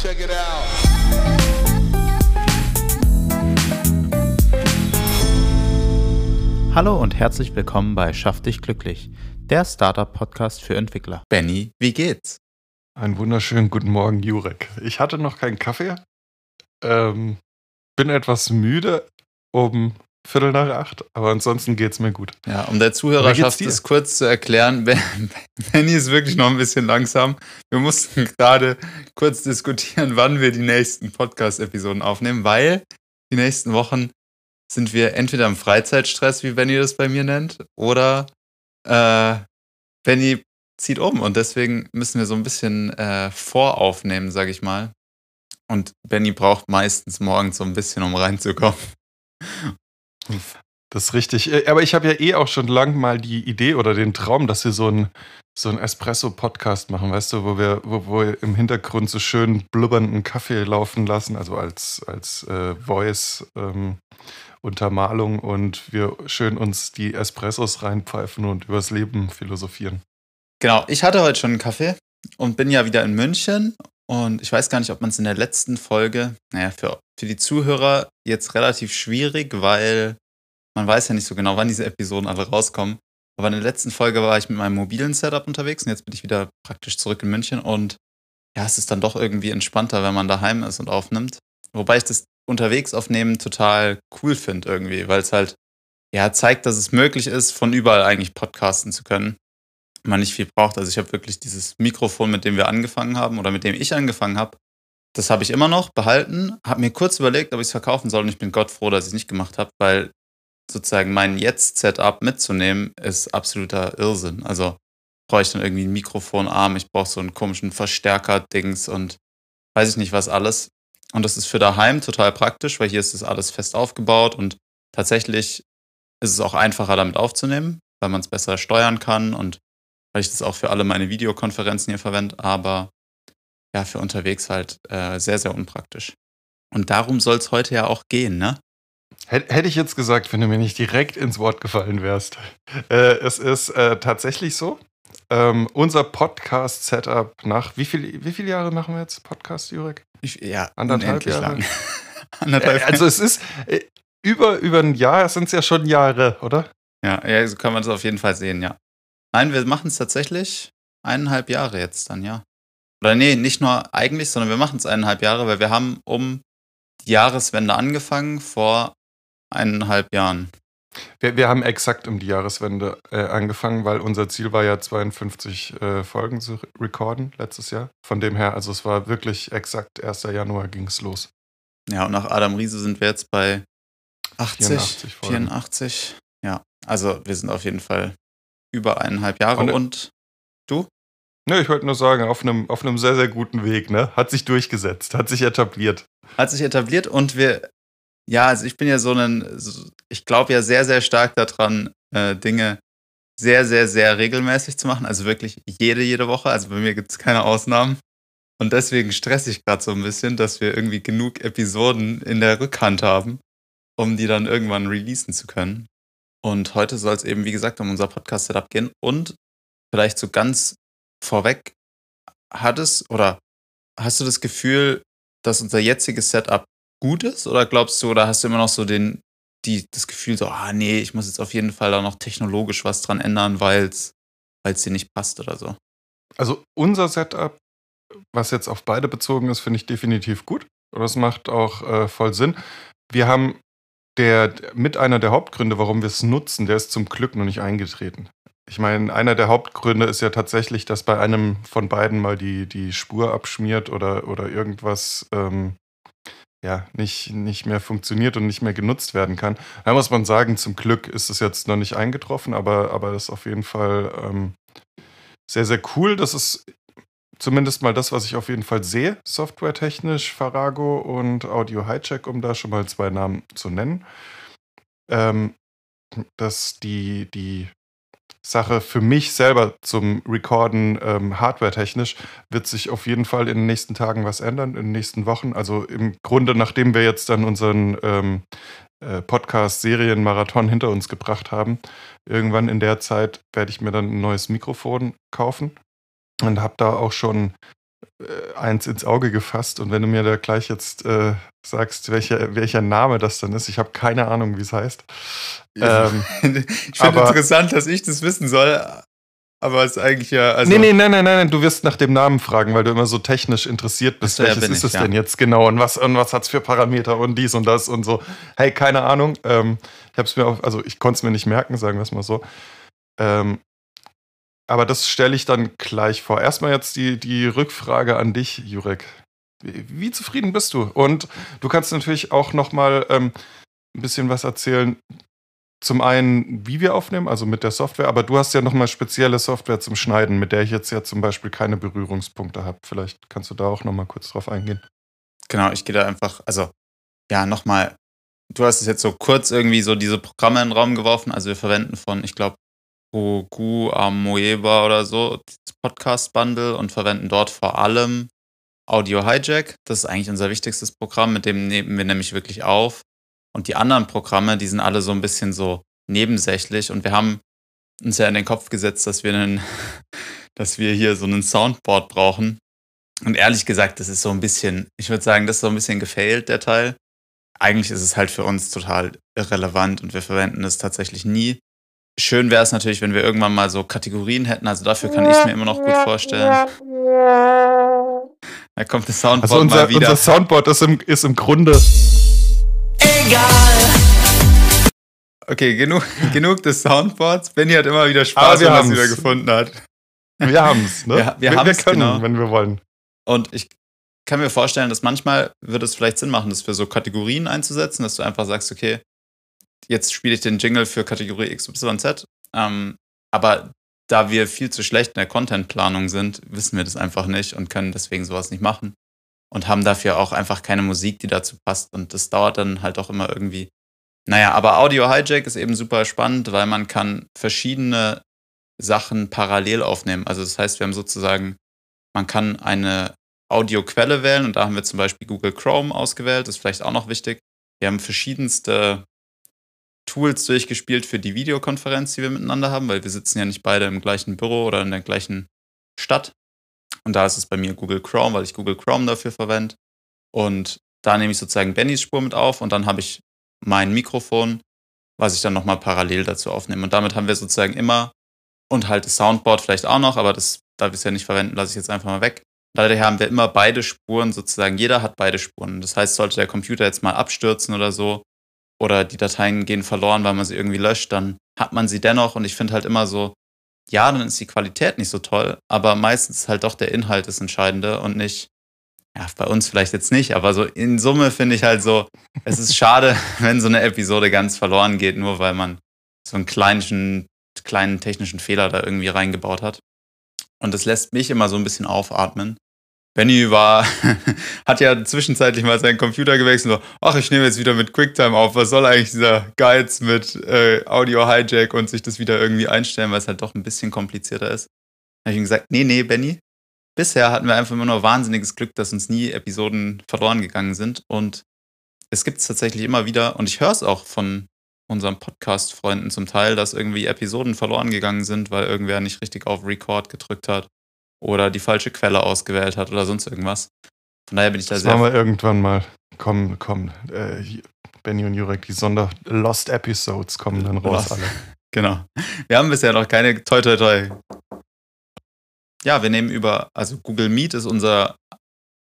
Check it out. Hallo und herzlich willkommen bei Schaff dich glücklich, der Startup-Podcast für Entwickler. Benny, wie geht's? Einen wunderschönen guten Morgen, Jurek. Ich hatte noch keinen Kaffee. Ähm, bin etwas müde um Viertel nach acht, aber ansonsten geht's mir gut. Ja, um der Zuhörerschaft es kurz zu erklären, Benny ist wirklich noch ein bisschen langsam. Wir mussten gerade kurz diskutieren, wann wir die nächsten Podcast-Episoden aufnehmen, weil die nächsten Wochen sind wir entweder im Freizeitstress, wie Benny das bei mir nennt, oder äh, Benny zieht um und deswegen müssen wir so ein bisschen äh, voraufnehmen, sag ich mal. Und Benny braucht meistens morgens so ein bisschen, um reinzukommen. Das ist richtig. Äh, aber ich habe ja eh auch schon lang mal die Idee oder den Traum, dass wir so ein so Espresso-Podcast machen, weißt du, wo wir, wo, wo wir im Hintergrund so schön blubbernden Kaffee laufen lassen, also als, als äh, Voice-Untermalung ähm, und wir schön uns die Espressos reinpfeifen und übers Leben philosophieren. Genau, ich hatte heute schon einen Kaffee und bin ja wieder in München und ich weiß gar nicht, ob man es in der letzten Folge, naja, für, für die Zuhörer jetzt relativ schwierig, weil man weiß ja nicht so genau, wann diese Episoden alle rauskommen. Aber in der letzten Folge war ich mit meinem mobilen Setup unterwegs und jetzt bin ich wieder praktisch zurück in München und ja, es ist dann doch irgendwie entspannter, wenn man daheim ist und aufnimmt. Wobei ich das unterwegs aufnehmen total cool finde irgendwie, weil es halt ja zeigt, dass es möglich ist, von überall eigentlich podcasten zu können man nicht viel braucht. Also ich habe wirklich dieses Mikrofon, mit dem wir angefangen haben oder mit dem ich angefangen habe, das habe ich immer noch behalten, habe mir kurz überlegt, ob ich es verkaufen soll und ich bin Gott froh, dass ich es nicht gemacht habe, weil sozusagen mein Jetzt-Setup mitzunehmen ist absoluter Irrsinn. Also brauche ich dann irgendwie einen Mikrofonarm, ich brauche so einen komischen Verstärker-Dings und weiß ich nicht was alles. Und das ist für daheim total praktisch, weil hier ist das alles fest aufgebaut und tatsächlich ist es auch einfacher damit aufzunehmen, weil man es besser steuern kann und weil ich das auch für alle meine Videokonferenzen hier verwende, aber ja, für unterwegs halt äh, sehr, sehr unpraktisch. Und darum soll es heute ja auch gehen, ne? Hätte ich jetzt gesagt, wenn du mir nicht direkt ins Wort gefallen wärst. Äh, es ist äh, tatsächlich so. Ähm, unser Podcast-Setup nach wie viel, wie viele Jahre machen wir jetzt Podcast, Jurek? ja, anderthalb Jahre. Lang. anderthalb. Äh, also es ist äh, über, über ein Jahr sind es ja schon Jahre, oder? Ja, ja, so kann man es auf jeden Fall sehen, ja. Nein, wir machen es tatsächlich eineinhalb Jahre jetzt dann, ja. Oder nee, nicht nur eigentlich, sondern wir machen es eineinhalb Jahre, weil wir haben um die Jahreswende angefangen vor eineinhalb Jahren. Wir, wir haben exakt um die Jahreswende äh, angefangen, weil unser Ziel war ja 52 äh, Folgen zu recorden letztes Jahr. Von dem her, also es war wirklich exakt 1. Januar ging es los. Ja, und nach Adam Riese sind wir jetzt bei 80, 84, 84. Ja, also wir sind auf jeden Fall über eineinhalb Jahre. Und, und du? Ne, ich wollte nur sagen, auf einem, auf einem sehr, sehr guten Weg, ne? Hat sich durchgesetzt, hat sich etabliert. Hat sich etabliert und wir, ja, also ich bin ja so ein, ich glaube ja sehr, sehr stark daran, äh, Dinge sehr, sehr, sehr regelmäßig zu machen. Also wirklich jede, jede Woche. Also bei mir gibt es keine Ausnahmen. Und deswegen stresse ich gerade so ein bisschen, dass wir irgendwie genug Episoden in der Rückhand haben, um die dann irgendwann releasen zu können. Und heute soll es eben, wie gesagt, um unser Podcast-Setup gehen. Und vielleicht so ganz vorweg, hat es oder hast du das Gefühl, dass unser jetziges Setup gut ist? Oder glaubst du, oder hast du immer noch so den, die, das Gefühl, so, ah nee, ich muss jetzt auf jeden Fall da noch technologisch was dran ändern, weil es dir nicht passt oder so? Also unser Setup, was jetzt auf beide bezogen ist, finde ich definitiv gut. Und das macht auch äh, voll Sinn. Wir haben der mit einer der Hauptgründe, warum wir es nutzen, der ist zum Glück noch nicht eingetreten. Ich meine, einer der Hauptgründe ist ja tatsächlich, dass bei einem von beiden mal die, die Spur abschmiert oder, oder irgendwas ähm, ja, nicht, nicht mehr funktioniert und nicht mehr genutzt werden kann. Da muss man sagen, zum Glück ist es jetzt noch nicht eingetroffen, aber, aber das ist auf jeden Fall ähm, sehr, sehr cool. Das ist zumindest mal das, was ich auf jeden Fall sehe, softwaretechnisch, Farago und Audio Hijack, um da schon mal zwei Namen zu nennen. Ähm, dass die, die Sache für mich selber zum Recorden ähm, hardware-technisch wird sich auf jeden Fall in den nächsten Tagen was ändern, in den nächsten Wochen. Also im Grunde, nachdem wir jetzt dann unseren ähm, äh, Podcast-Serien-Marathon hinter uns gebracht haben, irgendwann in der Zeit werde ich mir dann ein neues Mikrofon kaufen und habe da auch schon äh, eins ins Auge gefasst und wenn du mir da gleich jetzt äh, sagst, welcher, welcher Name das dann ist, ich habe keine Ahnung, wie es heißt. Ja. Ähm, ich finde interessant, dass ich das wissen soll, aber es ist eigentlich ja. Also nee, nee, nein, nein, nein, du wirst nach dem Namen fragen, weil du immer so technisch interessiert bist. Welches ja, ist ich, es ja. denn jetzt genau und was, und was hat es für Parameter und dies und das und so. Hey, keine Ahnung. Ähm, ich habe es mir auch, also ich konnte es mir nicht merken, sagen wir es mal so. Ähm, aber das stelle ich dann gleich vor. Erstmal jetzt die, die Rückfrage an dich, Jurek. Wie, wie zufrieden bist du? Und du kannst natürlich auch noch mal ähm, ein bisschen was erzählen. Zum einen, wie wir aufnehmen, also mit der Software, aber du hast ja noch mal spezielle Software zum Schneiden, mit der ich jetzt ja zum Beispiel keine Berührungspunkte habe. Vielleicht kannst du da auch noch mal kurz drauf eingehen. Genau, ich gehe da einfach, also ja, noch mal. Du hast es jetzt so kurz irgendwie so diese Programme in den Raum geworfen. Also wir verwenden von, ich glaube, Rogu Amoeba oder so, Podcast-Bundle und verwenden dort vor allem Audio Hijack. Das ist eigentlich unser wichtigstes Programm, mit dem nehmen wir nämlich wirklich auf. Und die anderen Programme, die sind alle so ein bisschen so nebensächlich. Und wir haben uns ja in den Kopf gesetzt, dass wir, einen, dass wir hier so einen Soundboard brauchen. Und ehrlich gesagt, das ist so ein bisschen, ich würde sagen, das ist so ein bisschen gefailt, der Teil. Eigentlich ist es halt für uns total irrelevant und wir verwenden es tatsächlich nie schön wäre es natürlich, wenn wir irgendwann mal so Kategorien hätten. Also dafür kann ich mir immer noch gut vorstellen. Da kommt das Soundboard also unser, mal wieder. Unser Soundboard ist im, ist im Grunde. Egal. Okay, genug, genug des Soundboards. Benny hat immer wieder Spaß, wenn er es wieder gefunden hat. Wir haben es, ne? Wir, wir, wir, wir können, genau. wenn wir wollen. Und ich kann mir vorstellen, dass manchmal würde es vielleicht Sinn machen, das für so Kategorien einzusetzen, dass du einfach sagst, okay, jetzt spiele ich den Jingle für Kategorie XYZ. Ähm, aber da wir viel zu schlecht in der Contentplanung sind, wissen wir das einfach nicht und können deswegen sowas nicht machen. Und haben dafür auch einfach keine Musik, die dazu passt. Und das dauert dann halt auch immer irgendwie. Naja, aber Audio Hijack ist eben super spannend, weil man kann verschiedene Sachen parallel aufnehmen. Also das heißt, wir haben sozusagen, man kann eine Audioquelle wählen und da haben wir zum Beispiel Google Chrome ausgewählt, das ist vielleicht auch noch wichtig. Wir haben verschiedenste Tools durchgespielt für die Videokonferenz, die wir miteinander haben, weil wir sitzen ja nicht beide im gleichen Büro oder in der gleichen Stadt. Und da ist es bei mir Google Chrome, weil ich Google Chrome dafür verwende. Und da nehme ich sozusagen Bennys Spur mit auf und dann habe ich mein Mikrofon, was ich dann nochmal parallel dazu aufnehme. Und damit haben wir sozusagen immer und halt das Soundboard vielleicht auch noch, aber das, da wir es ja nicht verwenden, lasse ich jetzt einfach mal weg. Daher haben wir immer beide Spuren sozusagen. Jeder hat beide Spuren. Das heißt, sollte der Computer jetzt mal abstürzen oder so, oder die Dateien gehen verloren, weil man sie irgendwie löscht, dann hat man sie dennoch. Und ich finde halt immer so, ja, dann ist die Qualität nicht so toll, aber meistens halt doch der Inhalt das Entscheidende und nicht, ja, bei uns vielleicht jetzt nicht, aber so in Summe finde ich halt so, es ist schade, wenn so eine Episode ganz verloren geht, nur weil man so einen kleinen, kleinen technischen Fehler da irgendwie reingebaut hat. Und das lässt mich immer so ein bisschen aufatmen, Benny war, hat ja zwischenzeitlich mal seinen Computer gewechselt. So, Ach, ich nehme jetzt wieder mit QuickTime auf. Was soll eigentlich dieser Geiz mit äh, Audio Hijack und sich das wieder irgendwie einstellen, weil es halt doch ein bisschen komplizierter ist. Da habe ich ihm gesagt, nee, nee, Benny. Bisher hatten wir einfach immer nur wahnsinniges Glück, dass uns nie Episoden verloren gegangen sind. Und es gibt es tatsächlich immer wieder, und ich höre es auch von unseren Podcast-Freunden zum Teil, dass irgendwie Episoden verloren gegangen sind, weil irgendwer nicht richtig auf Record gedrückt hat oder die falsche Quelle ausgewählt hat oder sonst irgendwas. Von daher bin ich da das sehr. Machen wir irgendwann mal. Komm, komm. Äh, Benny und Jurek, die Sonder Lost Episodes kommen dann raus Lost. alle. Genau. Wir haben bisher noch keine toi toi toi. Ja, wir nehmen über, also Google Meet ist unser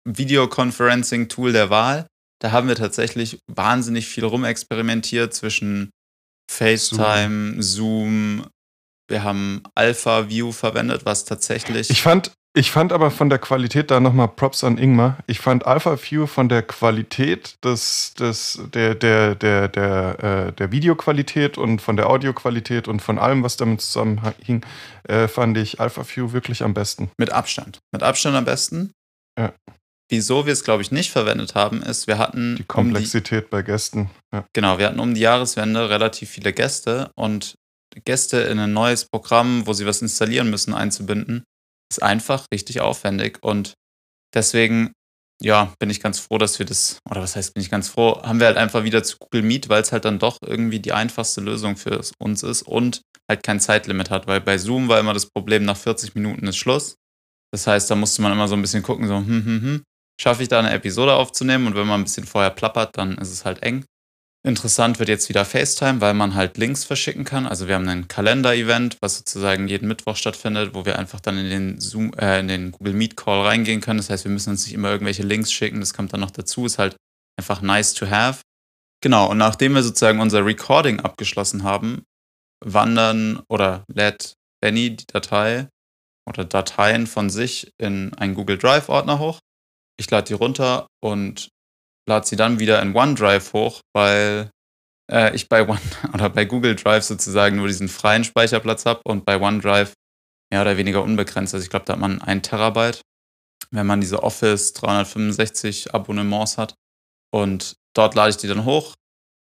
Videoconferencing-Tool der Wahl. Da haben wir tatsächlich wahnsinnig viel rumexperimentiert zwischen FaceTime, Zoom, Zoom wir haben Alpha View verwendet, was tatsächlich. Ich fand, ich fand aber von der Qualität da nochmal Props an Ingmar. Ich fand Alpha View von der Qualität des, des, der, der, der, der, äh, der Videoqualität und von der Audioqualität und von allem, was damit zusammenhing, äh, fand ich Alpha View wirklich am besten. Mit Abstand. Mit Abstand am besten. Ja. Wieso wir es, glaube ich, nicht verwendet haben, ist, wir hatten. Die Komplexität um die, bei Gästen. Ja. Genau, wir hatten um die Jahreswende relativ viele Gäste und Gäste in ein neues Programm, wo sie was installieren müssen, einzubinden, ist einfach richtig aufwendig. Und deswegen, ja, bin ich ganz froh, dass wir das, oder was heißt, bin ich ganz froh, haben wir halt einfach wieder zu Google Meet, weil es halt dann doch irgendwie die einfachste Lösung für uns ist und halt kein Zeitlimit hat, weil bei Zoom war immer das Problem, nach 40 Minuten ist Schluss. Das heißt, da musste man immer so ein bisschen gucken, so, hm, hm, hm, schaffe ich da eine Episode aufzunehmen? Und wenn man ein bisschen vorher plappert, dann ist es halt eng. Interessant wird jetzt wieder FaceTime, weil man halt Links verschicken kann. Also wir haben ein Kalender-Event, was sozusagen jeden Mittwoch stattfindet, wo wir einfach dann in den Zoom, äh, in den Google Meet Call reingehen können. Das heißt, wir müssen uns nicht immer irgendwelche Links schicken. Das kommt dann noch dazu. Ist halt einfach nice to have. Genau. Und nachdem wir sozusagen unser Recording abgeschlossen haben, wandern oder lädt Benny die Datei oder Dateien von sich in einen Google Drive Ordner hoch. Ich lade die runter und lade sie dann wieder in OneDrive hoch, weil äh, ich bei One oder bei Google Drive sozusagen nur diesen freien Speicherplatz habe und bei OneDrive mehr oder weniger unbegrenzt. Also ich glaube, da hat man ein Terabyte, wenn man diese Office 365 Abonnements hat. Und dort lade ich die dann hoch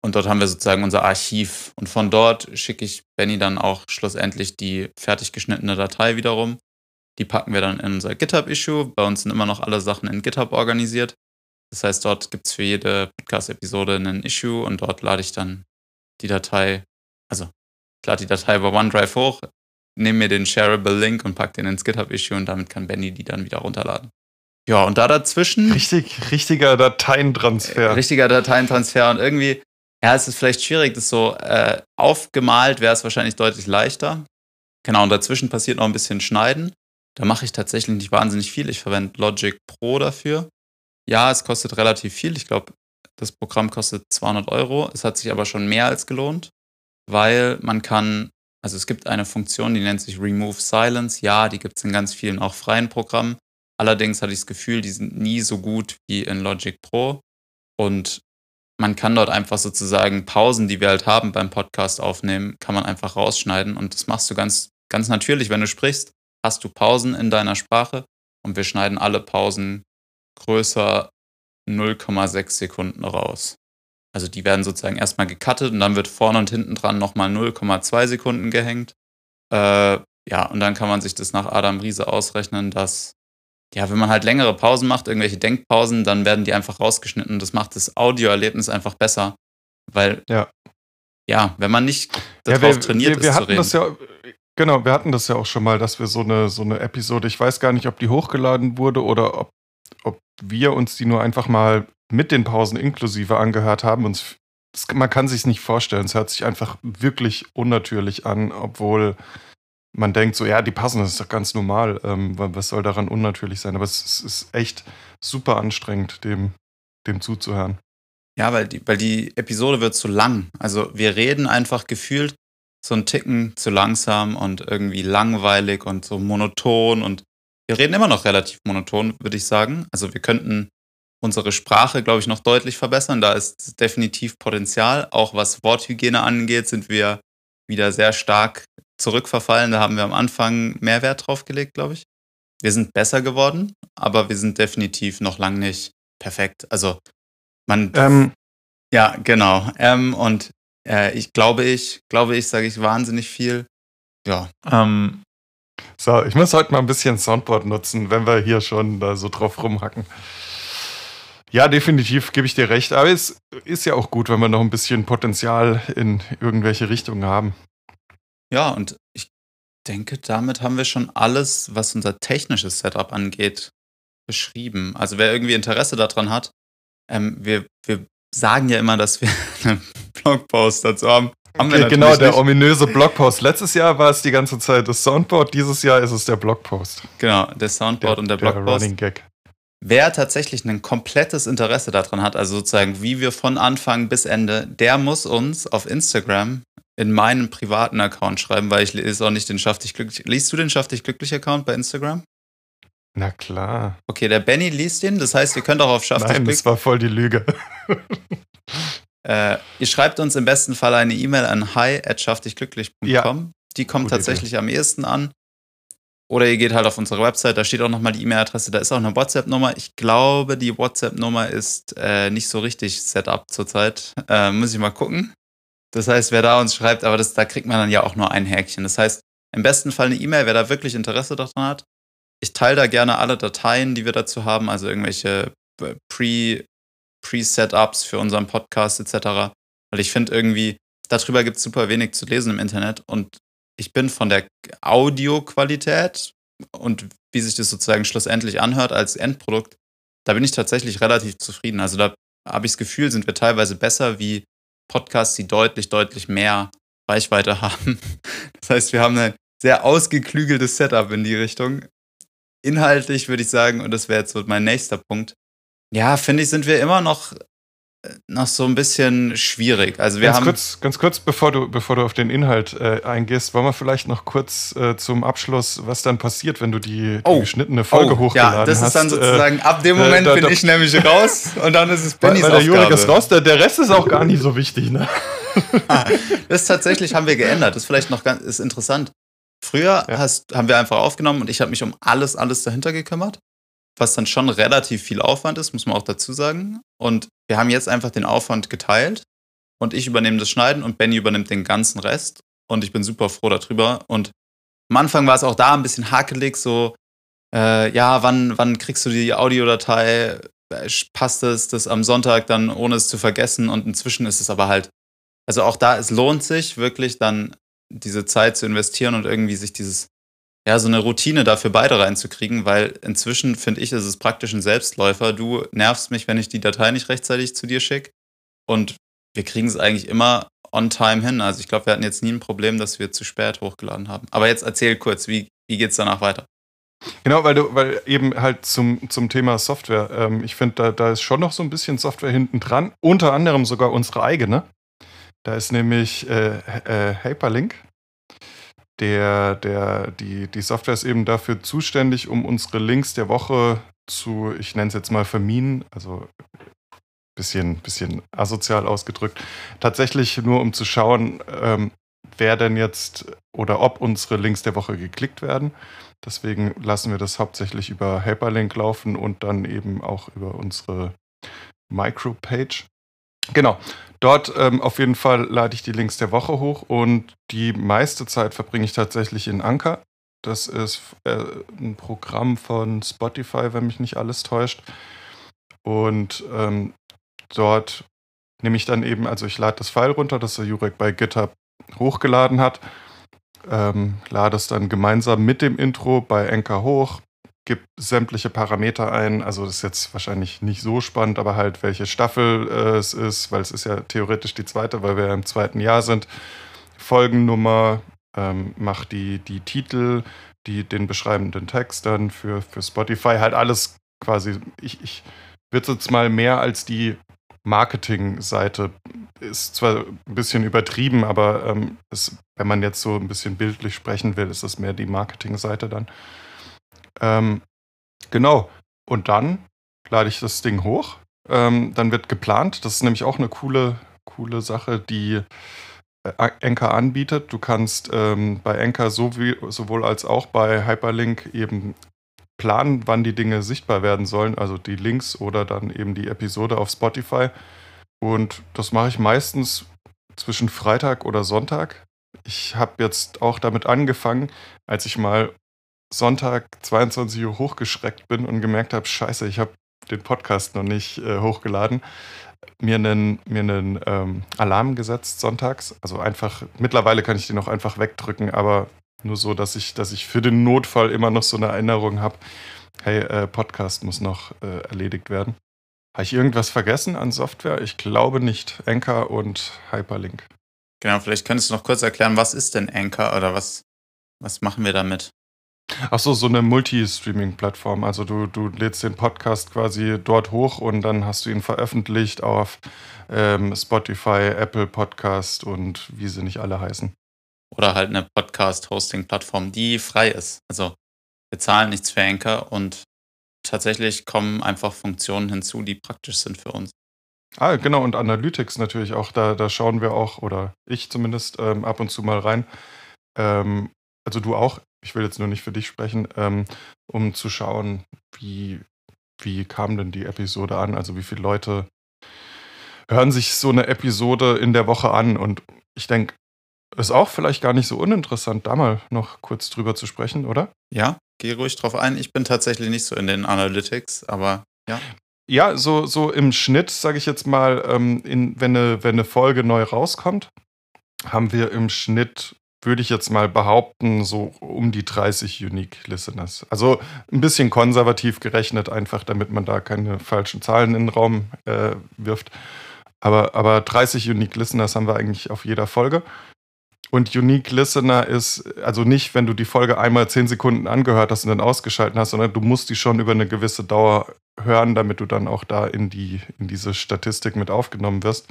und dort haben wir sozusagen unser Archiv. Und von dort schicke ich Benny dann auch schlussendlich die fertig geschnittene Datei wiederum. Die packen wir dann in unser GitHub-Issue. Bei uns sind immer noch alle Sachen in GitHub organisiert. Das heißt, dort gibt es für jede Podcast-Episode ein Issue und dort lade ich dann die Datei, also ich lade die Datei über OneDrive hoch, nehme mir den Shareable-Link und packe den ins GitHub-Issue und damit kann Benny die dann wieder runterladen. Ja, und da dazwischen. Richtig, richtiger Dateientransfer. Äh, richtiger Dateientransfer und irgendwie, ja, es ist vielleicht schwierig, das so äh, aufgemalt wäre es wahrscheinlich deutlich leichter. Genau, und dazwischen passiert noch ein bisschen Schneiden. Da mache ich tatsächlich nicht wahnsinnig viel. Ich verwende Logic Pro dafür. Ja, es kostet relativ viel. Ich glaube, das Programm kostet 200 Euro. Es hat sich aber schon mehr als gelohnt, weil man kann, also es gibt eine Funktion, die nennt sich Remove Silence. Ja, die gibt es in ganz vielen auch freien Programmen. Allerdings hatte ich das Gefühl, die sind nie so gut wie in Logic Pro. Und man kann dort einfach sozusagen Pausen, die wir halt haben beim Podcast aufnehmen, kann man einfach rausschneiden. Und das machst du ganz, ganz natürlich, wenn du sprichst, hast du Pausen in deiner Sprache und wir schneiden alle Pausen größer 0,6 Sekunden raus. Also die werden sozusagen erstmal gecuttet und dann wird vorne und hinten dran nochmal 0,2 Sekunden gehängt. Äh, ja, und dann kann man sich das nach Adam Riese ausrechnen, dass, ja, wenn man halt längere Pausen macht, irgendwelche Denkpausen, dann werden die einfach rausgeschnitten und das macht das Audioerlebnis einfach besser. Weil, ja, ja wenn man nicht darauf ja, wir, trainiert wir, wir ist zu reden. Das ja, genau, wir hatten das ja auch schon mal, dass wir so eine, so eine Episode, ich weiß gar nicht, ob die hochgeladen wurde oder ob ob wir uns die nur einfach mal mit den Pausen inklusive angehört haben. Uns, das, man kann sich nicht vorstellen. Es hört sich einfach wirklich unnatürlich an, obwohl man denkt so, ja, die passen, das ist doch ganz normal. Ähm, was soll daran unnatürlich sein? Aber es, es, ist echt super anstrengend, dem, dem zuzuhören. Ja, weil die, weil die Episode wird zu lang. Also wir reden einfach gefühlt so einen Ticken zu langsam und irgendwie langweilig und so monoton und wir reden immer noch relativ monoton, würde ich sagen. Also wir könnten unsere Sprache, glaube ich, noch deutlich verbessern. Da ist definitiv Potenzial. Auch was Worthygiene angeht, sind wir wieder sehr stark zurückverfallen. Da haben wir am Anfang mehr Wert drauf gelegt, glaube ich. Wir sind besser geworden, aber wir sind definitiv noch lang nicht perfekt. Also man. Ähm. Ja, genau. Ähm, und äh, ich glaube ich, glaube ich, sage ich wahnsinnig viel. Ja. Ähm, so, ich muss heute mal ein bisschen Soundboard nutzen, wenn wir hier schon da so drauf rumhacken. Ja, definitiv gebe ich dir recht. Aber es ist ja auch gut, wenn wir noch ein bisschen Potenzial in irgendwelche Richtungen haben. Ja, und ich denke, damit haben wir schon alles, was unser technisches Setup angeht, beschrieben. Also wer irgendwie Interesse daran hat, ähm, wir, wir sagen ja immer, dass wir einen Blogpost dazu haben. Haben okay, genau, der nicht. ominöse Blogpost. Letztes Jahr war es die ganze Zeit das Soundboard, dieses Jahr ist es der Blogpost. Genau, der Soundboard der, und der Blogpost. Der Running Gag. Wer tatsächlich ein komplettes Interesse daran hat, also sozusagen wie wir von Anfang bis Ende, der muss uns auf Instagram in meinen privaten Account schreiben, weil ich lese auch nicht den Schaff dich glücklich. Liest du den Schaff dich glücklich Account bei Instagram? Na klar. Okay, der Benny liest den, das heißt, ihr könnt auch auf Schaff dich glücklich. Nein, das war voll die Lüge. Äh, ihr schreibt uns im besten Fall eine E-Mail an hi.schaffdichglücklich.com. Ja. Die kommt Gute tatsächlich Idee. am ehesten an. Oder ihr geht halt auf unsere Website, da steht auch nochmal die E-Mail-Adresse, da ist auch eine WhatsApp-Nummer. Ich glaube, die WhatsApp-Nummer ist äh, nicht so richtig set up zurzeit. Äh, muss ich mal gucken. Das heißt, wer da uns schreibt, aber das, da kriegt man dann ja auch nur ein Häkchen. Das heißt, im besten Fall eine E-Mail, wer da wirklich Interesse daran hat. Ich teile da gerne alle Dateien, die wir dazu haben, also irgendwelche Pre- Pre-Setups für unseren Podcast etc. Weil ich finde irgendwie, darüber gibt es super wenig zu lesen im Internet und ich bin von der Audioqualität und wie sich das sozusagen schlussendlich anhört als Endprodukt, da bin ich tatsächlich relativ zufrieden. Also da habe ich das Gefühl, sind wir teilweise besser wie Podcasts, die deutlich, deutlich mehr Reichweite haben. Das heißt, wir haben ein sehr ausgeklügeltes Setup in die Richtung. Inhaltlich würde ich sagen, und das wäre jetzt so mein nächster Punkt, ja, finde ich, sind wir immer noch noch so ein bisschen schwierig. Also wir ganz haben kurz, ganz kurz, bevor du, bevor du auf den Inhalt äh, eingehst, wollen wir vielleicht noch kurz äh, zum Abschluss, was dann passiert, wenn du die, die Oh. geschnittene Folge oh, hochgeladen ja, das hast. ist dann äh, sozusagen ab dem Moment da- bin da- ich nämlich raus und dann ist es weil, Bennys weil der Jurik ist Aufgabe. raus, der, der Rest ist auch gar nicht so wichtig, ne? Das tatsächlich haben wir geändert. Das ist vielleicht noch ganz ist interessant. Früher Ja. hast, haben wir einfach aufgenommen und ich habe mich um alles, alles dahinter gekümmert, was dann schon relativ viel Aufwand ist, muss man auch dazu sagen. Und wir haben jetzt einfach den Aufwand geteilt und ich übernehme das Schneiden und Benny übernimmt den ganzen Rest. Und ich bin super froh darüber. Und am Anfang war es auch da ein bisschen hakelig, so, äh, ja, wann, wann kriegst du die Audiodatei? Äh, Passt es, das am Sonntag dann, ohne es zu vergessen? Und inzwischen ist es aber halt also auch da, es lohnt sich wirklich dann diese Zeit zu investieren und irgendwie sich dieses, ja, so eine Routine dafür beide reinzukriegen, weil inzwischen finde ich, ist es praktisch ein Selbstläufer. Du nervst mich, wenn ich die Datei nicht rechtzeitig zu dir schicke und wir kriegen es eigentlich immer on time hin. Also ich glaube, wir hatten jetzt nie ein Problem, dass wir zu spät hochgeladen haben. Aber jetzt erzähl kurz, wie, wie geht es danach weiter? Genau, weil du, weil eben halt zum, zum Thema Software, ähm, ich finde, da, da ist schon noch so ein bisschen Software hinten dran, unter anderem sogar unsere eigene. Da ist nämlich äh, äh, Hyperlink. Der, der, die, die Software ist eben dafür zuständig, um unsere Links der Woche zu, ich nenne es jetzt mal verminen, also bisschen, bisschen asozial ausgedrückt, tatsächlich nur um zu schauen, ähm, wer denn jetzt oder ob unsere Links der Woche geklickt werden. Deswegen lassen wir das hauptsächlich über Hyperlink laufen und dann eben auch über unsere Micropage. Genau, dort ähm, auf jeden Fall lade ich die Links der Woche hoch und die meiste Zeit verbringe ich tatsächlich in Anker. Das ist äh, ein Programm von Spotify, wenn mich nicht alles täuscht. Und ähm, dort nehme ich dann eben, also ich lade das File runter, das der Jurek bei GitHub hochgeladen hat, ähm, lade es dann gemeinsam mit dem Intro bei Enker hoch, gebe sämtliche Parameter ein. Also das ist jetzt wahrscheinlich nicht so spannend, aber halt welche Staffel äh, es ist, weil es ist ja theoretisch die zweite, weil wir ja im zweiten Jahr sind. Folgennummer, ähm, mach die, die Titel, die, den beschreibenden Text dann für, für Spotify, halt alles quasi. Ich, ich würde jetzt mal mehr als die Marketingseite ist zwar ein bisschen übertrieben, aber ähm, es, wenn man jetzt so ein bisschen bildlich sprechen will, ist es mehr die Marketingseite dann. Ähm, genau. Und dann lade ich das Ding hoch. Ähm, dann wird geplant. Das ist nämlich auch eine coole, coole Sache, die äh, Anchor anbietet. Du kannst ähm, bei Anchor sowie, sowohl als auch bei Hyperlink eben planen, wann die Dinge sichtbar werden sollen, also die Links oder dann eben die Episode auf Spotify. Und das mache ich meistens zwischen Freitag oder Sonntag. Ich habe jetzt auch damit angefangen, als ich mal Sonntag 22 Uhr hochgeschreckt bin und gemerkt habe, scheiße, ich habe den Podcast noch nicht äh, hochgeladen, mir einen, mir einen ähm, Alarm gesetzt sonntags. Also einfach, mittlerweile kann ich den auch einfach wegdrücken, aber nur so, dass ich, dass ich für den Notfall immer noch so eine Erinnerung habe, hey, äh, Podcast muss noch äh, erledigt werden. Habe ich irgendwas vergessen an Software? Ich glaube nicht. Anchor und Hyperlink. Genau, vielleicht könntest du noch kurz erklären, was ist denn Anchor oder was, was machen wir damit? Ach so, so eine Multi-Streaming-Plattform. Also du, du lädst den Podcast quasi dort hoch und dann hast du ihn veröffentlicht auf ähm, Spotify, Apple Podcast und wie sie nicht alle heißen. Oder halt eine Podcast-Hosting-Plattform, die frei ist. Also wir zahlen nichts für Anchor und tatsächlich kommen einfach Funktionen hinzu, die praktisch sind für uns. Ah, genau, und Analytics natürlich auch. Da, da schauen wir auch, oder ich zumindest, ähm, ab und zu mal rein. Ähm, also du auch, ich will jetzt nur nicht für dich sprechen, ähm, um zu schauen, wie, wie kam denn die Episode an? Also wie viele Leute hören sich so eine Episode in der Woche an? Und ich denke, ist auch vielleicht gar nicht so uninteressant, da mal noch kurz drüber zu sprechen, oder? Ja, geh ruhig drauf ein. Ich bin tatsächlich nicht so in den Analytics, aber ja. Ja, so, so im Schnitt, sage ich jetzt mal, ähm, in, wenn, eine, wenn eine Folge neu rauskommt, haben wir im Schnitt würde ich jetzt mal behaupten, so um die 30 Unique Listeners. Also ein bisschen konservativ gerechnet, einfach damit man da keine falschen Zahlen in den Raum äh, wirft. Aber, aber 30 Unique Listeners haben wir eigentlich auf jeder Folge. Und Unique Listener ist also nicht, wenn du die Folge einmal 10 Sekunden angehört hast und dann ausgeschaltet hast, sondern du musst die schon über eine gewisse Dauer hören, damit du dann auch da in, die, in diese Statistik mit aufgenommen wirst.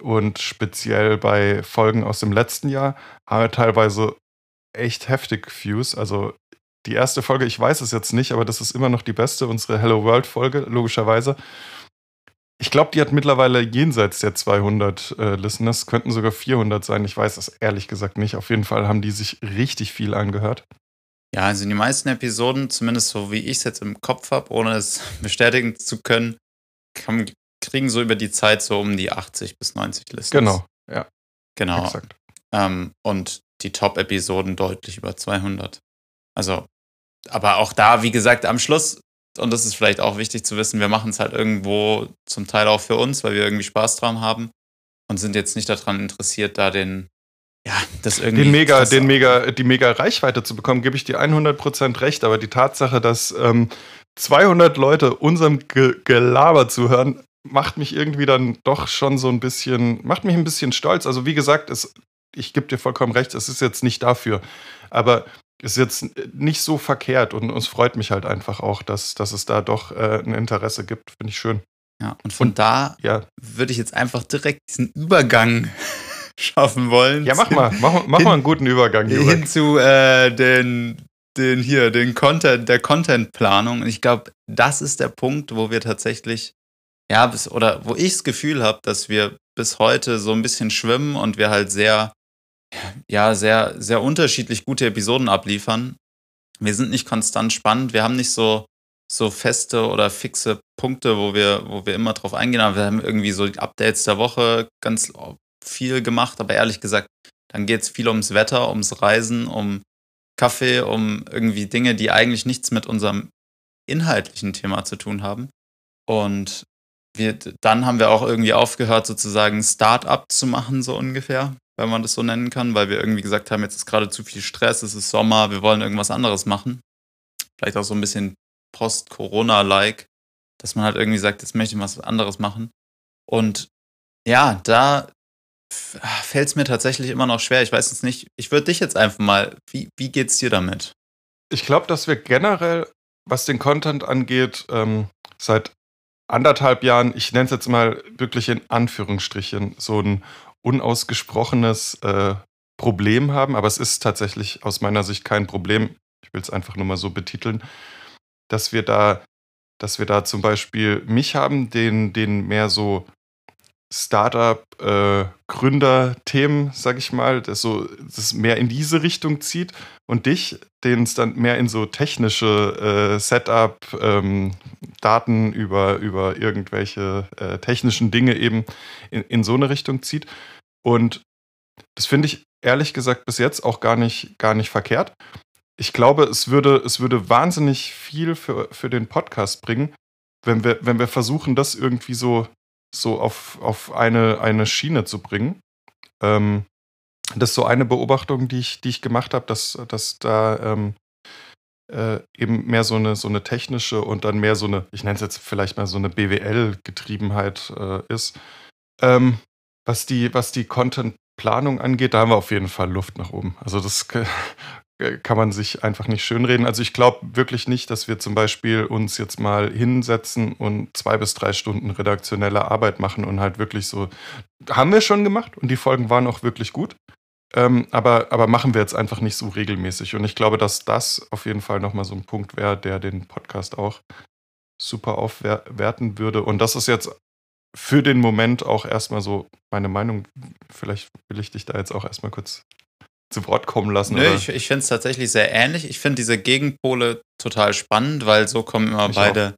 Und speziell bei Folgen aus dem letzten Jahr haben wir teilweise echt heftig Views. Also die erste Folge, ich weiß es jetzt nicht, aber das ist immer noch die beste, unsere Hello World Folge, logischerweise. Ich glaube, die hat mittlerweile jenseits der 200 äh, Listeners, könnten sogar 400 sein. Ich weiß es ehrlich gesagt nicht. Auf jeden Fall haben die sich richtig viel angehört. Ja, also die meisten Episoden, zumindest so wie ich es jetzt im Kopf habe, ohne es bestätigen zu können, kann, kriegen so über die Zeit so um die 80 bis 90 Listen. Genau, ja. Genau. Ähm, und die Top-Episoden deutlich über 200. Also, aber auch da, wie gesagt, am Schluss, und das ist vielleicht auch wichtig zu wissen, wir machen es halt irgendwo zum Teil auch für uns, weil wir irgendwie Spaß dran haben und sind jetzt nicht daran interessiert, da den, ja, das irgendwie. Den mega, den mega, die mega Reichweite zu bekommen, gebe ich dir 100% recht, aber die Tatsache, dass ähm, 200 Leute unserem Ge Gelaber zuhören, macht mich irgendwie dann doch schon so ein bisschen, macht mich ein bisschen stolz. Also wie gesagt, es, ich gebe dir vollkommen recht, es ist jetzt nicht dafür. Aber es ist jetzt nicht so verkehrt und es freut mich halt einfach auch, dass, dass es da doch äh, ein Interesse gibt. Finde ich schön. Ja, und von und, da ja. würde ich jetzt einfach direkt diesen Übergang schaffen wollen. Ja, mach mal, mach, mach hin, mal einen guten Übergang. Hin zu äh, den, den hier, den Content, der Contentplanung. Und ich glaube, das ist der Punkt, wo wir tatsächlich ja, bis, oder wo ich das Gefühl habe, dass wir bis heute so ein bisschen schwimmen und wir halt sehr, ja, sehr, sehr unterschiedlich gute Episoden abliefern. Wir sind nicht konstant spannend, wir haben nicht so, so feste oder fixe Punkte, wo wir, wo wir immer drauf eingehen, aber wir haben irgendwie so Updates der Woche ganz viel gemacht, aber ehrlich gesagt, dann geht es viel ums Wetter, ums Reisen, um Kaffee, um irgendwie Dinge, die eigentlich nichts mit unserem inhaltlichen Thema zu tun haben. Und wir, dann haben wir auch irgendwie aufgehört, sozusagen Start-up zu machen, so ungefähr, wenn man das so nennen kann, weil wir irgendwie gesagt haben, jetzt ist gerade zu viel Stress, es ist Sommer, wir wollen irgendwas anderes machen. Vielleicht auch so ein bisschen Post-Corona-like, dass man halt irgendwie sagt, jetzt möchte ich was anderes machen. Und ja, da fällt es mir tatsächlich immer noch schwer. Ich weiß es nicht. Ich würde dich jetzt einfach mal, wie, wie geht's dir damit? Ich glaube, dass wir generell, was den Content angeht, ähm, seit anderthalb Jahren, ich nenne es jetzt mal wirklich in Anführungsstrichen, so ein unausgesprochenes äh, Problem haben, aber es ist tatsächlich aus meiner Sicht kein Problem. Ich will es einfach nur mal so betiteln, dass wir da, dass wir da zum Beispiel mich haben, den, den mehr so Startup-Gründer-Themen, äh, sag ich mal, das so das mehr in diese Richtung zieht und dich, den es dann mehr in so technische äh, Setup, ähm, Daten über, über irgendwelche äh, technischen Dinge eben in, in so eine Richtung zieht. Und das finde ich ehrlich gesagt bis jetzt auch gar nicht, gar nicht verkehrt. Ich glaube, es würde, es würde wahnsinnig viel für, für den Podcast bringen, wenn wir, wenn wir versuchen, das irgendwie so so auf, auf eine, eine Schiene zu bringen. Ähm, das ist so eine Beobachtung, die ich, die ich gemacht habe, dass, dass da ähm, äh, eben mehr so eine, so eine technische und dann mehr so eine, ich nenne es jetzt vielleicht mal so eine BWL-Getriebenheit äh, ist. Ähm, was die, was die Content-Planung angeht, da haben wir auf jeden Fall Luft nach oben. Also das kann man sich einfach nicht schönreden. Also ich glaube wirklich nicht, dass wir zum Beispiel uns jetzt mal hinsetzen und zwei bis drei Stunden redaktionelle Arbeit machen und halt wirklich so, haben wir schon gemacht und die Folgen waren auch wirklich gut. Ähm, aber, aber machen wir jetzt einfach nicht so regelmäßig. Und ich glaube, dass das auf jeden Fall nochmal so ein Punkt wäre, der den Podcast auch super aufwerten würde. Und das ist jetzt für den Moment auch erstmal so meine Meinung. Vielleicht will ich dich da jetzt auch erstmal kurz zu Wort kommen lassen. Nö, oder? ich, ich finde es tatsächlich sehr ähnlich. Ich finde diese Gegenpole total spannend, weil so kommen immer ich beide,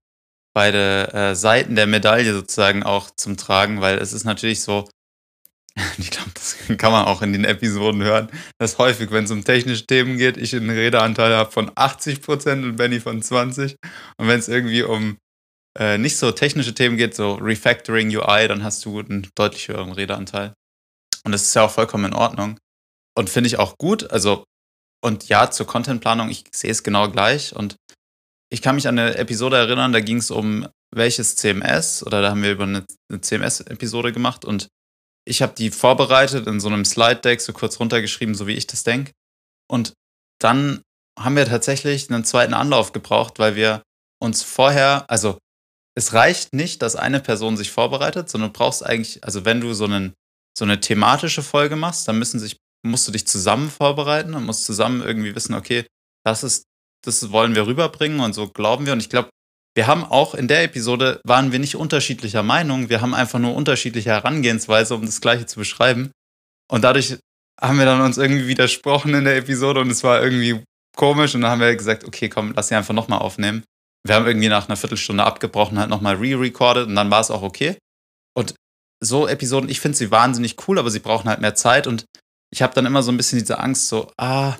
beide äh, Seiten der Medaille sozusagen auch zum Tragen, weil es ist natürlich so, ich glaube, das kann man auch in den Episoden hören, dass häufig, wenn es um technische Themen geht, ich einen Redeanteil habe von 80% und Benny von 20%. Und wenn es irgendwie um äh, nicht so technische Themen geht, so Refactoring UI, dann hast du einen deutlich höheren Redeanteil. Und das ist ja auch vollkommen in Ordnung. Und finde ich auch gut. Also, und ja, zur Contentplanung, ich sehe es genau gleich. Und ich kann mich an eine Episode erinnern, da ging es um welches CMS oder da haben wir über eine, eine CMS-Episode gemacht und ich habe die vorbereitet in so einem Slide-Deck, so kurz runtergeschrieben, so wie ich das denke. Und dann haben wir tatsächlich einen zweiten Anlauf gebraucht, weil wir uns vorher, also es reicht nicht, dass eine Person sich vorbereitet, sondern du brauchst eigentlich, also wenn du so, einen, so eine thematische Folge machst, dann müssen sich, musst du dich zusammen vorbereiten und musst zusammen irgendwie wissen, okay, das ist, das wollen wir rüberbringen und so glauben wir. Und ich glaube, wir haben auch in der Episode waren wir nicht unterschiedlicher Meinung, wir haben einfach nur unterschiedliche Herangehensweise, um das Gleiche zu beschreiben. Und dadurch haben wir dann uns irgendwie widersprochen in der Episode und es war irgendwie komisch und dann haben wir gesagt, okay, komm, lass sie einfach nochmal aufnehmen. Wir haben irgendwie nach einer Viertelstunde abgebrochen, halt nochmal re-recorded und dann war es auch okay. Und so Episoden, ich finde sie wahnsinnig cool, aber sie brauchen halt mehr Zeit und ich habe dann immer so ein bisschen diese Angst, so, ah,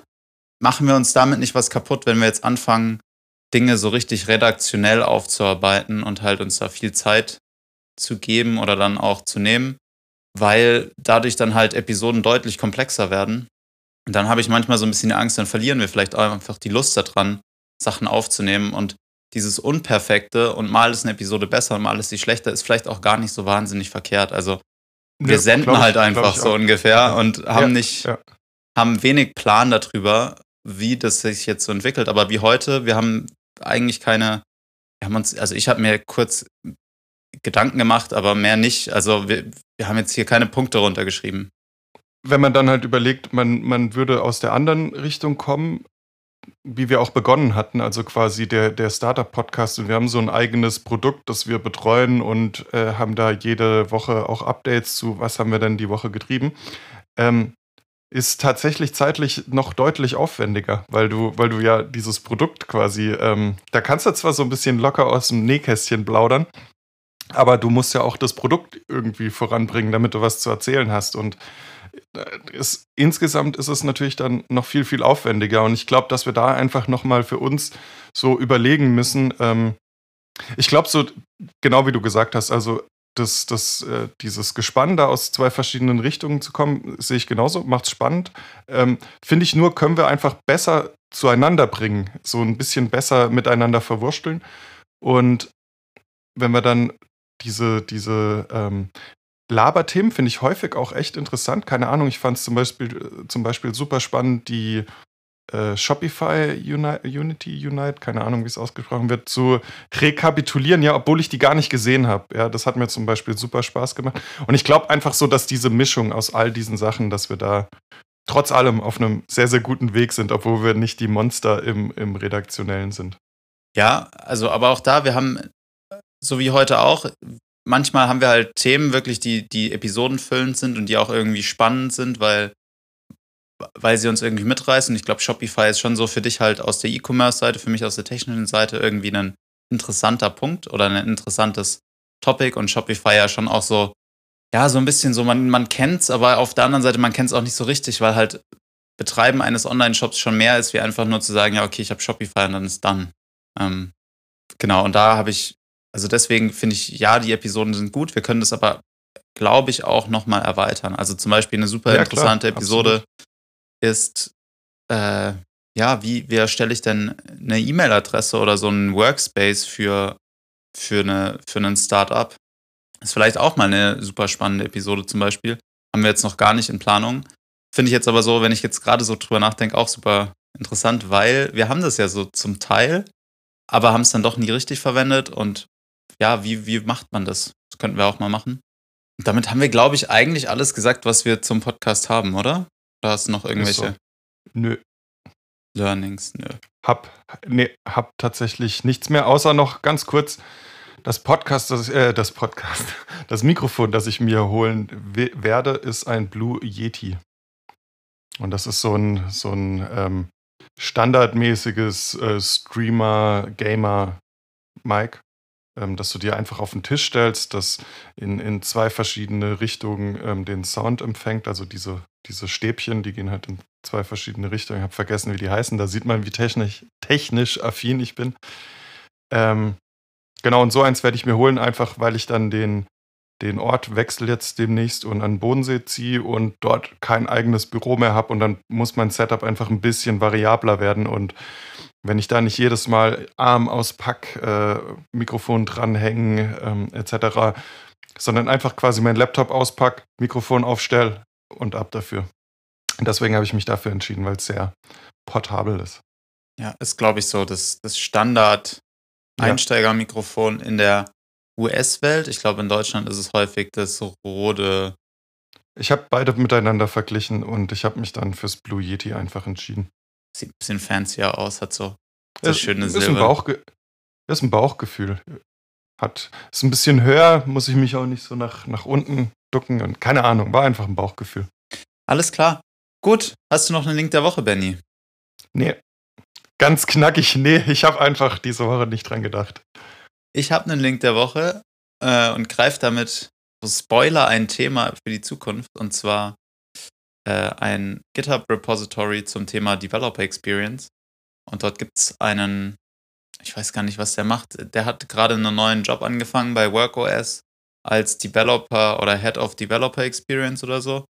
machen wir uns damit nicht was kaputt, wenn wir jetzt anfangen, Dinge so richtig redaktionell aufzuarbeiten und halt uns da viel Zeit zu geben oder dann auch zu nehmen, weil dadurch dann halt Episoden deutlich komplexer werden. Und dann habe ich manchmal so ein bisschen die Angst, dann verlieren wir vielleicht auch einfach die Lust daran, Sachen aufzunehmen und dieses Unperfekte und mal ist eine Episode besser und mal ist sie schlechter, ist vielleicht auch gar nicht so wahnsinnig verkehrt. Also wir ja, senden halt einfach so ungefähr ja. und haben ja, nicht, haben wenig Plan darüber, wie das sich jetzt so entwickelt. Aber wie heute, wir haben eigentlich keine, wir haben uns, also ich habe mir kurz Gedanken gemacht, aber mehr nicht. Also wir, wir haben jetzt hier keine Punkte runtergeschrieben. Wenn man dann halt überlegt, man, man würde aus der anderen Richtung kommen, wie wir auch begonnen hatten, also quasi der, der Startup-Podcast. Und wir haben so ein eigenes Produkt, das wir betreuen und äh, haben da jede Woche auch Updates zu, was haben wir denn die Woche getrieben. Ähm, ist tatsächlich zeitlich noch deutlich aufwendiger, weil du, weil du ja dieses Produkt quasi, ähm, da kannst du zwar so ein bisschen locker aus dem Nähkästchen plaudern, aber du musst ja auch das Produkt irgendwie voranbringen, damit du was zu erzählen hast. Und ist, insgesamt ist es natürlich dann noch viel, viel aufwendiger. Und ich glaube, dass wir da einfach nochmal für uns so überlegen müssen. Ähm, ich glaube, so genau wie du gesagt hast, also das, das, äh, dieses Gespann da aus zwei verschiedenen Richtungen zu kommen, sehe ich genauso, macht es spannend. Ähm, Finde ich nur, können wir einfach besser zueinander bringen, so ein bisschen besser miteinander verwursteln. Und wenn wir dann diese, diese ähm, Laberthemen finde ich häufig auch echt interessant. Keine Ahnung, ich fand es zum Beispiel, äh, zum Beispiel super spannend, die äh, Shopify Uni Unity Unite, keine Ahnung, wie es ausgesprochen wird, zu rekapitulieren, ja, obwohl ich die gar nicht gesehen habe. Ja, das hat mir zum Beispiel super Spaß gemacht. Und ich glaube einfach so, dass diese Mischung aus all diesen Sachen, dass wir da trotz allem auf einem sehr, sehr guten Weg sind, obwohl wir nicht die Monster im, im Redaktionellen sind. Ja, also aber auch da, wir haben, so wie heute auch, manchmal haben wir halt Themen wirklich, die, die episodenfüllend sind und die auch irgendwie spannend sind, weil, weil sie uns irgendwie mitreißen. Ich glaube, Shopify ist schon so für dich halt aus der E-Commerce-Seite, für mich aus der technischen Seite irgendwie ein interessanter Punkt oder ein interessantes Topic und Shopify ja schon auch so, ja, so ein bisschen so, man, man kennt es, aber auf der anderen Seite, man kennt es auch nicht so richtig, weil halt Betreiben eines Online-Shops schon mehr ist, wie einfach nur zu sagen, ja, okay, ich habe Shopify und dann ist dann. Ähm, genau, und da habe ich also deswegen finde ich, ja, die Episoden sind gut. Wir können das aber, glaube ich, auch nochmal erweitern. Also zum Beispiel eine super ja, interessante klar, Episode absolut. ist, äh, ja, wie, wie erstelle ich denn eine E-Mail-Adresse oder so einen Workspace für, für, eine, für einen Startup? Ist vielleicht auch mal eine super spannende Episode zum Beispiel. Haben wir jetzt noch gar nicht in Planung. Finde ich jetzt aber so, wenn ich jetzt gerade so drüber nachdenke, auch super interessant, weil wir haben das ja so zum Teil, aber haben es dann doch nie richtig verwendet und ja, wie, wie macht man das? Das könnten wir auch mal machen. Und damit haben wir, glaube ich, eigentlich alles gesagt, was wir zum Podcast haben, oder? Oder hast du noch irgendwelche? So. Nö. Learnings, nö. Hab, nee, hab tatsächlich nichts mehr, außer noch ganz kurz das Podcast, das, äh, das Podcast, das Mikrofon, das ich mir holen werde, ist ein Blue Yeti. Und das ist so ein, so ein ähm, standardmäßiges äh, Streamer-Gamer-Mic ähm, dass du dir einfach auf den Tisch stellst, das in, in zwei verschiedene Richtungen ähm, den Sound empfängt. Also diese, diese Stäbchen, die gehen halt in zwei verschiedene Richtungen. Ich habe vergessen, wie die heißen. Da sieht man, wie technisch, technisch affin ich bin. Ähm, genau, und so eins werde ich mir holen, einfach weil ich dann den, den Ort wechsle jetzt demnächst und an den Bodensee ziehe und dort kein eigenes Büro mehr habe und dann muss mein Setup einfach ein bisschen variabler werden und wenn ich da nicht jedes Mal Arm auspack, äh, Mikrofon dranhängen ähm, etc., sondern einfach quasi meinen Laptop auspack, Mikrofon aufstell und ab dafür. Deswegen habe ich mich dafür entschieden, weil es sehr portabel ist. Ja, ist, glaube ich, so das, das Standard-Einsteigermikrofon in der US-Welt. Ich glaube, in Deutschland ist es häufig das Rode. Ich habe beide miteinander verglichen und ich habe mich dann fürs Blue Yeti einfach entschieden. Sieht ein bisschen fancier aus, hat so, so Es schöne ist ein, Silber. Bauchge ist ein Bauchgefühl. Hat, ist ein bisschen höher, muss ich mich auch nicht so nach, nach unten ducken und keine Ahnung, war einfach ein Bauchgefühl. Alles klar. Gut, hast du noch einen Link der Woche, Benny? Nee, ganz knackig, nee, ich habe einfach diese Woche nicht dran gedacht. Ich habe einen Link der Woche äh, und greife damit, so Spoiler, ein Thema für die Zukunft und zwar äh, ein GitHub-Repository zum Thema Developer Experience. Und dort gibt es einen, ich weiß gar nicht, was der macht. Der hat gerade einen neuen Job angefangen bei WorkOS als Developer oder Head of Developer Experience oder so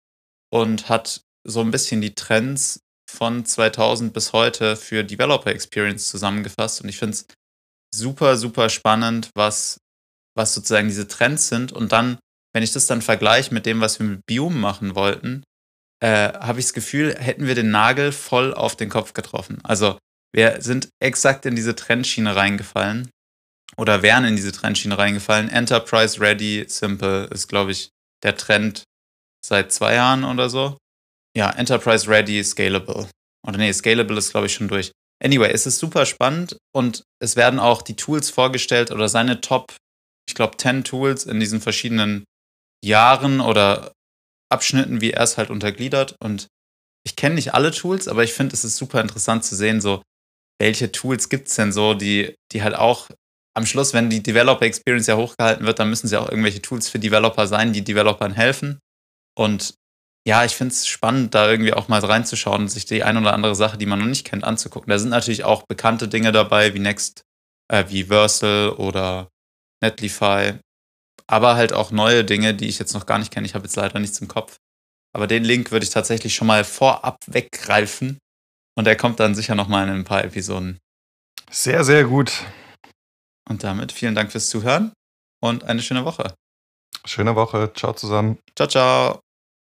und hat so ein bisschen die Trends von 2000 bis heute für Developer Experience zusammengefasst. Und ich finde es super, super spannend, was, was sozusagen diese Trends sind. Und dann, wenn ich das dann vergleiche mit dem, was wir mit Biom machen wollten, äh, habe ich das Gefühl, hätten wir den Nagel voll auf den Kopf getroffen. Also wir sind exakt in diese Trendschiene reingefallen oder wären in diese Trendschiene reingefallen. Enterprise Ready Simple ist, glaube ich, der Trend seit zwei Jahren oder so. Ja, Enterprise Ready Scalable. Oder nee, Scalable ist, glaube ich, schon durch. Anyway, es ist super spannend und es werden auch die Tools vorgestellt oder seine Top, ich glaube, 10 Tools in diesen verschiedenen Jahren oder Abschnitten, wie er es halt untergliedert. Und ich kenne nicht alle Tools, aber ich finde, es ist super interessant zu sehen, so, welche Tools gibt es denn so, die, die halt auch am Schluss, wenn die Developer Experience ja hochgehalten wird, dann müssen sie auch irgendwelche Tools für Developer sein, die Developern helfen. Und ja, ich finde es spannend, da irgendwie auch mal reinzuschauen und sich die ein oder andere Sache, die man noch nicht kennt, anzugucken. Da sind natürlich auch bekannte Dinge dabei, wie Next, äh, wie Versal oder Netlify, aber halt auch neue Dinge, die ich jetzt noch gar nicht kenne. Ich habe jetzt leider nichts im Kopf. Aber den Link würde ich tatsächlich schon mal vorab weggreifen und der kommt dann sicher noch mal in ein paar Episoden. Sehr, sehr gut. Und damit vielen Dank fürs Zuhören und eine schöne Woche. Schöne Woche. Ciao zusammen. Ciao, ciao.